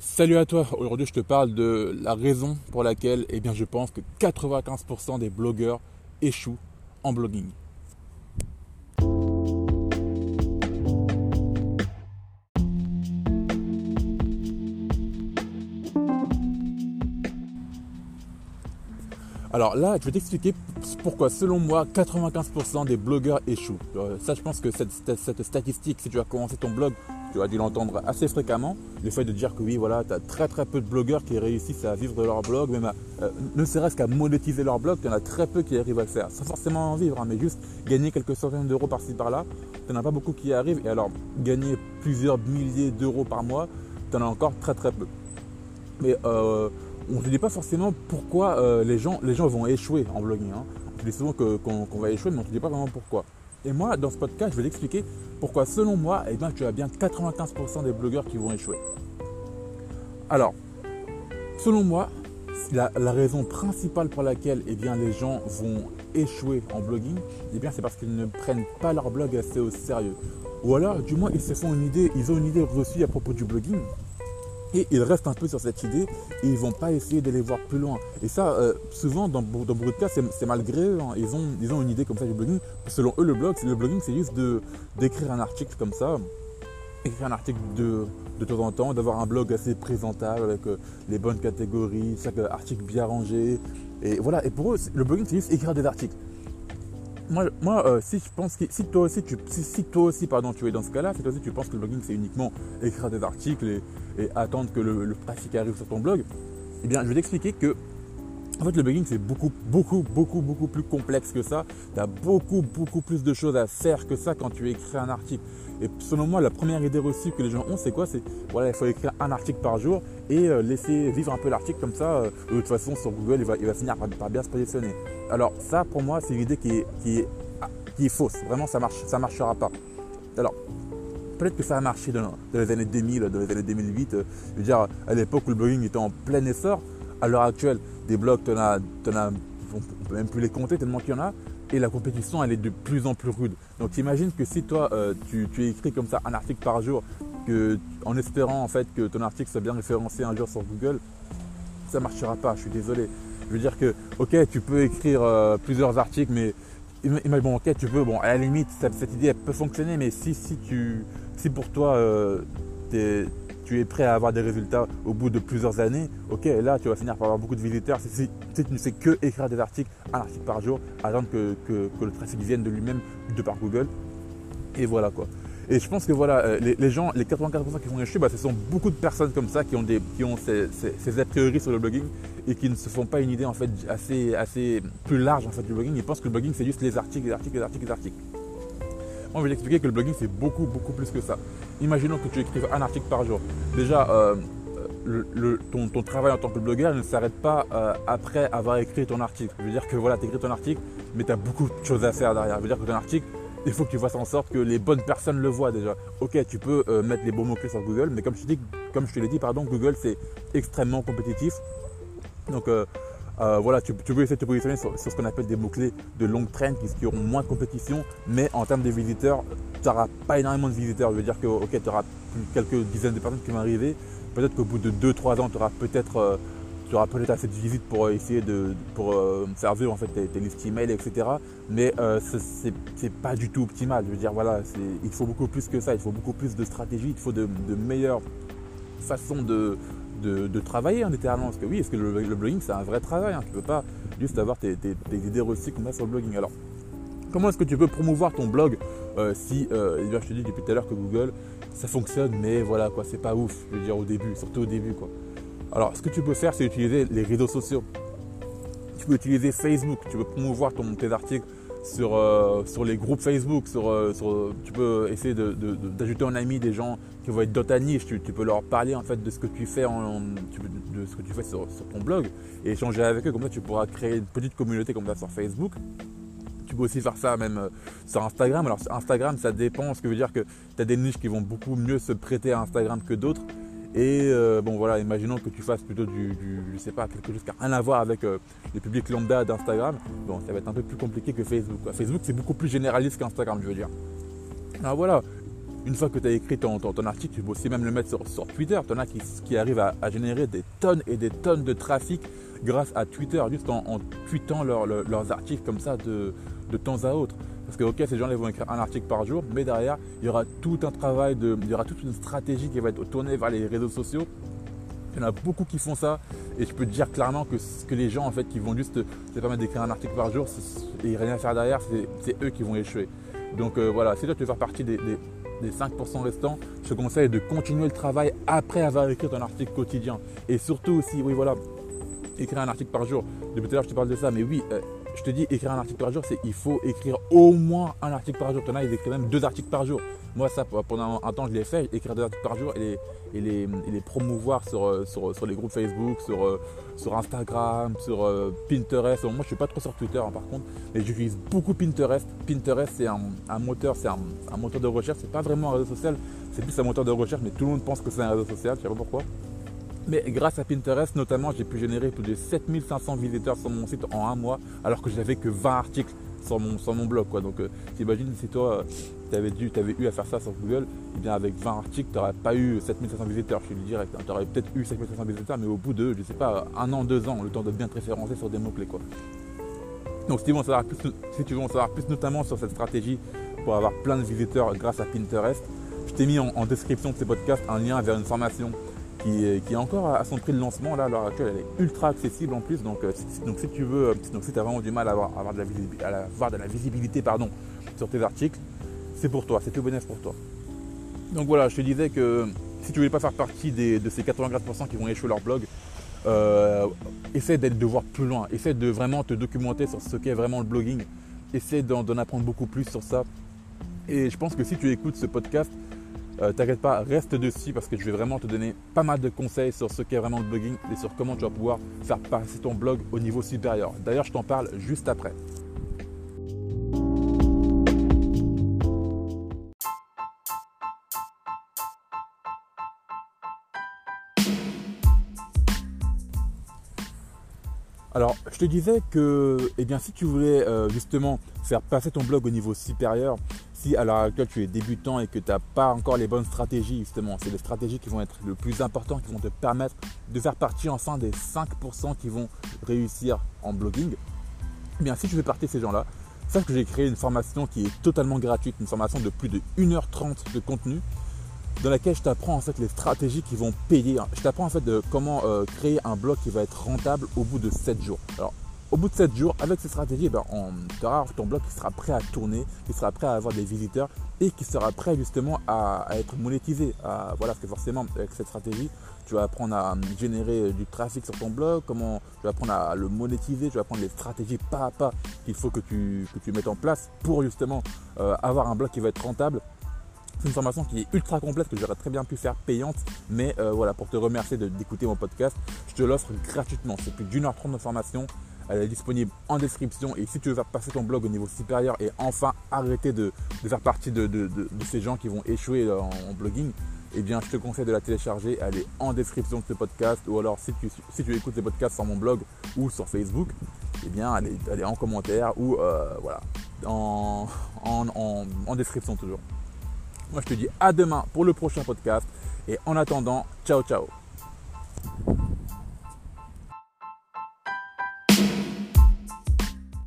Salut à toi, aujourd'hui je te parle de la raison pour laquelle eh bien, je pense que 95% des blogueurs échouent en blogging. Alors là, je vais t'expliquer pourquoi, selon moi, 95% des blogueurs échouent. Euh, ça, je pense que cette, cette, statistique, si tu as commencé ton blog, tu as dû l'entendre assez fréquemment. Le fait de dire que oui, voilà, tu as très très peu de blogueurs qui réussissent à vivre de leur blog, même euh, ne serait-ce qu'à monétiser leur blog, tu en as très peu qui arrivent à le faire. Sans forcément en vivre, hein, mais juste gagner quelques centaines d'euros par-ci par-là, tu n'en as pas beaucoup qui arrivent. Et alors, gagner plusieurs milliers d'euros par mois, tu en as encore très très peu. Mais euh, on ne te dit pas forcément pourquoi euh, les, gens, les gens vont échouer en blogging. Hein. On te dit souvent qu'on va échouer, mais on ne te dit pas vraiment pourquoi. Et moi, dans ce podcast, je vais t'expliquer pourquoi, selon moi, eh bien, tu as bien 95% des blogueurs qui vont échouer. Alors, selon moi, la, raison principale pour laquelle eh bien, les gens vont échouer en blogging, eh c'est parce qu'ils ne prennent pas leur blog assez au sérieux. Ou alors, du moins, ils se font une idée, ils ont une idée reçue à propos du blogging, et ils restent un peu sur cette idée et ils vont pas essayer d'aller voir plus loin. Et ça, euh, souvent, dans, beaucoup de cas, c'est malgré eux. Hein. Ils, ont, ils ont une idée comme ça du blogging. Selon eux, le blog, le blogging, c'est juste d'écrire un article comme ça. Écrire un article de, de temps en temps, d'avoir un blog assez présentable avec euh, les bonnes catégories, chaque article bien rangé. Et voilà, et pour eux, le blogging, c'est juste écrire des articles moi, euh, si je pense que si toi aussi, tu, si, toi aussi pardon, tu es dans ce cas-là, si toi aussi tu penses que le blogging c'est uniquement écrire des articles et, attendre que le, trafic arrive sur ton blog, eh bien je vais t'expliquer que en fait le blogging c'est beaucoup beaucoup beaucoup beaucoup plus complexe que ça. Tu as beaucoup beaucoup plus de choses à faire que ça quand tu écris un article. Et selon moi, la première idée reçue que les gens ont, c'est quoi? C'est voilà, il faut écrire un article par jour et euh, laisser vivre un peu l'article comme ça. Euh, de toute façon, sur Google, il va, il va finir par, bien se positionner. Alors ça, pour moi, c'est une idée qui est, qui est, qui est fausse. Vraiment, ça marche, ça marchera pas. Alors, peut-être que ça a marché dans, les années 2000, dans les années 2008. Euh, je veux dire, à l'époque où le blogging était en plein essor, à l'heure actuelle, des blogs, tu as, peut même plus les compter tellement qu'il y en a et la compétition elle est de plus en plus rude. Donc imagine que si toi euh, tu, écris comme ça un article par jour, que, en espérant en fait que ton article soit bien référencé un jour sur Google, ça marchera pas, je suis désolé. Je veux dire que ok tu peux écrire euh, plusieurs articles mais bon ok tu peux bon à la limite cette, idée elle peut fonctionner mais si si tu si pour toi euh, tu es prêt à avoir des résultats au bout de plusieurs années, ok, là tu vas finir par avoir beaucoup de visiteurs. Si, tu ne fais que écrire des articles, un article par jour, attendre que, le trafic vienne de lui-même de par Google. Et voilà quoi. Et je pense que voilà, euh, les, gens, les 84% qui vont échouer, bah, ce sont beaucoup de personnes comme ça qui ont, des, qui ont ces, ces, a priori sur le blogging et qui ne se font pas une idée en fait assez, assez plus large en fait du blogging. Ils pensent que le blogging c'est juste les articles, les articles, les articles, les articles. Moi, je vais t'expliquer que le blogging, c'est beaucoup, beaucoup plus que ça. Imaginons que tu écrives un article par jour. Déjà, euh, ton, travail en tant que blogueur ne s'arrête pas euh, après avoir écrit ton article. Je veux dire que voilà, tu écris ton article, mais tu as beaucoup de choses à faire derrière. Je veux dire que ton article, il faut que tu fasses en sorte que les bonnes personnes le voient déjà. Ok, tu peux euh, mettre les bons mots-clés sur Google, mais comme je, dis, comme je te l'ai dit, pardon, Google, c'est extrêmement compétitif. Donc, euh, voilà, tu, peux essayer de te positionner sur, ce qu'on appelle des mots-clés de longue traîne qui, auront moins de compétition, mais en termes de visiteurs, tu n'auras pas énormément de visiteurs. Je veux dire que ok, tu auras quelques dizaines de personnes qui vont arriver. Peut-être qu'au bout de 2-3 ans, tu auras peut-être euh, peut assez de visites pour euh, essayer de pour faire vivre en fait tes, listes email, etc. Mais ce c'est pas du tout optimal. Je veux dire, voilà, il faut beaucoup plus que ça. Il faut beaucoup plus de stratégie. Il faut de meilleures façons de, de, travailler hein, littéralement. Parce que oui, est-ce que le, blogging c'est un vrai travail hein? Tu peux pas juste avoir tes, idées reçues comme ça sur le blogging. Alors, comment est-ce que tu peux promouvoir ton blog euh, si, euh, je te dis depuis tout à l'heure que Google, ça fonctionne, mais voilà quoi, c'est pas ouf, je veux dire au début, surtout au début quoi. Alors, ce que tu peux faire, c'est utiliser les réseaux sociaux. Tu peux utiliser Facebook, tu peux promouvoir ton, tes articles sur, euh, sur les groupes Facebook, sur, euh, sur tu peux essayer d'ajouter en ami des gens qui vont être dans ta niche, tu, peux leur parler en fait de ce que tu fais, de ce que tu fais sur, ton blog et échanger avec eux, comme ça tu pourras créer une petite communauté comme ça sur Facebook. Tu peux aussi faire ça même euh, sur Instagram. Alors sur Instagram, ça dépend, ce que veut dire que tu as des niches qui vont beaucoup mieux se prêter à Instagram que d'autres. Et euh, bon voilà, imaginons que tu fasses plutôt du, je sais pas, quelque chose qui n'a rien à voir avec euh, le public lambda d'Instagram. Bon, ça va être un peu plus compliqué que Facebook. Facebook, c'est beaucoup plus généraliste qu'Instagram, je veux dire. Alors voilà, une fois que tu as écrit ton, ton, article, tu peux aussi même le mettre sur, Twitter. Tu en as qui, qui arrivent à, générer des tonnes et des tonnes de trafic grâce à Twitter, juste en, en tweetant leurs articles comme ça de, de temps à autre. Parce que ok, ces gens-là vont écrire un article par jour, mais derrière, il y aura tout un travail, de, il y aura toute une stratégie qui va être tournée vers les réseaux sociaux. Il y en a beaucoup qui font ça, et je peux te dire clairement que, que les gens en fait qui vont juste se permettre d'écrire un article par jour et rien faire derrière, c'est eux qui vont échouer. Donc euh, voilà, si toi tu veux faire partie des, des 5% restants, je te conseille de continuer le travail après avoir écrit ton article quotidien. Et surtout aussi, oui voilà, écrire un article par jour. Depuis tout à l'heure je te parle de ça, mais oui, euh, je te dis, écrire un article par jour, c'est il faut écrire au moins un article par jour. Tu en as, ils écrivent même deux articles par jour. Moi, ça, pendant un temps, je l'ai fait, écrire deux articles par jour et les, les, promouvoir sur, euh, sur, sur, les groupes Facebook, sur, euh, sur Instagram, sur euh, Pinterest. Moi, je suis pas trop sur Twitter, hein, par contre, mais j'utilise beaucoup Pinterest. Pinterest, c'est un, moteur, c'est un, un, moteur de recherche. C'est pas vraiment un réseau social, c'est plus un moteur de recherche, mais tout le monde pense que c'est un réseau social. Je sais pas pourquoi. Mais grâce à Pinterest, notamment, j'ai pu générer plus de 7500 visiteurs sur mon site en un mois, alors que j'avais que 20 articles sur mon, sur mon blog. Donc, euh, t'imagines si toi, tu avais, eu à faire ça sur Google, eh bien avec 20 articles, tu n'aurais pas eu 7500 visiteurs, je le direct. Hein. Tu aurais peut-être eu 7500 visiteurs, mais au bout de, je sais pas, un an, deux ans, le temps de bien te référencer sur des mots-clés. Donc, si tu, veux en savoir plus, si tu veux savoir plus, notamment sur cette stratégie pour avoir plein de visiteurs grâce à Pinterest, je t'ai mis en, en description de ces podcasts un lien vers une formation qui, est encore à son prix de lancement. Là, à l'heure actuelle, elle est ultra accessible en plus. Donc, euh, donc si tu veux, euh, donc si tu as vraiment du mal à avoir, avoir, de, la visibilité, de la visibilité pardon, sur tes articles, c'est pour toi, c'est tout bénéfice pour toi. Donc voilà, je te disais que si tu voulais pas faire partie de ces 84% qui vont échouer leur blog, euh, essaie de voir plus loin, essaie de vraiment te documenter sur ce qu'est vraiment le blogging, essaie d'en apprendre beaucoup plus sur ça. Et je pense que si tu écoutes ce podcast, euh, t'inquiète pas, reste dessus parce que je vais vraiment te donner pas mal de conseils sur ce qu'est vraiment le blogging et sur comment tu vas pouvoir faire passer ton blog au niveau supérieur. D'ailleurs, je t'en parle juste après. Alors, je te disais que, eh bien, si tu voulais euh, justement faire passer ton blog au niveau supérieur, si à l'heure actuelle tu es débutant et que tu n'as pas encore les bonnes stratégies, justement, c'est les stratégies qui vont être le plus important, qui vont te permettre de faire partie enfin des 5% qui vont réussir en blogging. Eh bien, si tu fais partie de ces gens-là, sache que j'ai créé une formation qui est totalement gratuite, une formation de plus de 1h30 de contenu dans laquelle je t'apprends en fait les stratégies qui vont payer. Je t'apprends en fait de comment euh, créer un blog qui va être rentable au bout de 7 jours. Au bout de 7 jours, avec ces stratégies, ben, tu auras ton blog qui sera prêt à tourner, qui sera prêt à avoir des visiteurs et qui sera prêt justement à, être monétisé. voilà, parce que forcément, avec cette stratégie, tu vas apprendre à générer du trafic sur ton blog, comment tu vas apprendre à le monétiser, tu vas apprendre les stratégies pas à pas qu'il faut que tu, que tu mettes en place pour justement euh, avoir un blog qui va être rentable c'est une formation qui est ultra complète que j'aurais très bien pu faire payante, mais euh, voilà, pour te remercier d'écouter mon podcast, je te l'offre gratuitement. C'est plus d'une heure trente de formation. Elle est disponible en description et si tu veux faire passer ton blog au niveau supérieur et enfin arrêter de, faire partie de, ces gens qui vont échouer en, blogging, eh bien je te conseille de la télécharger. Elle est en description de ce podcast ou alors si tu, écoutes ces podcasts sur mon blog ou sur Facebook, eh bien elle est, en commentaire ou euh, voilà, en description toujours. Moi, je te dis à demain pour le prochain podcast. Et en attendant, ciao, ciao.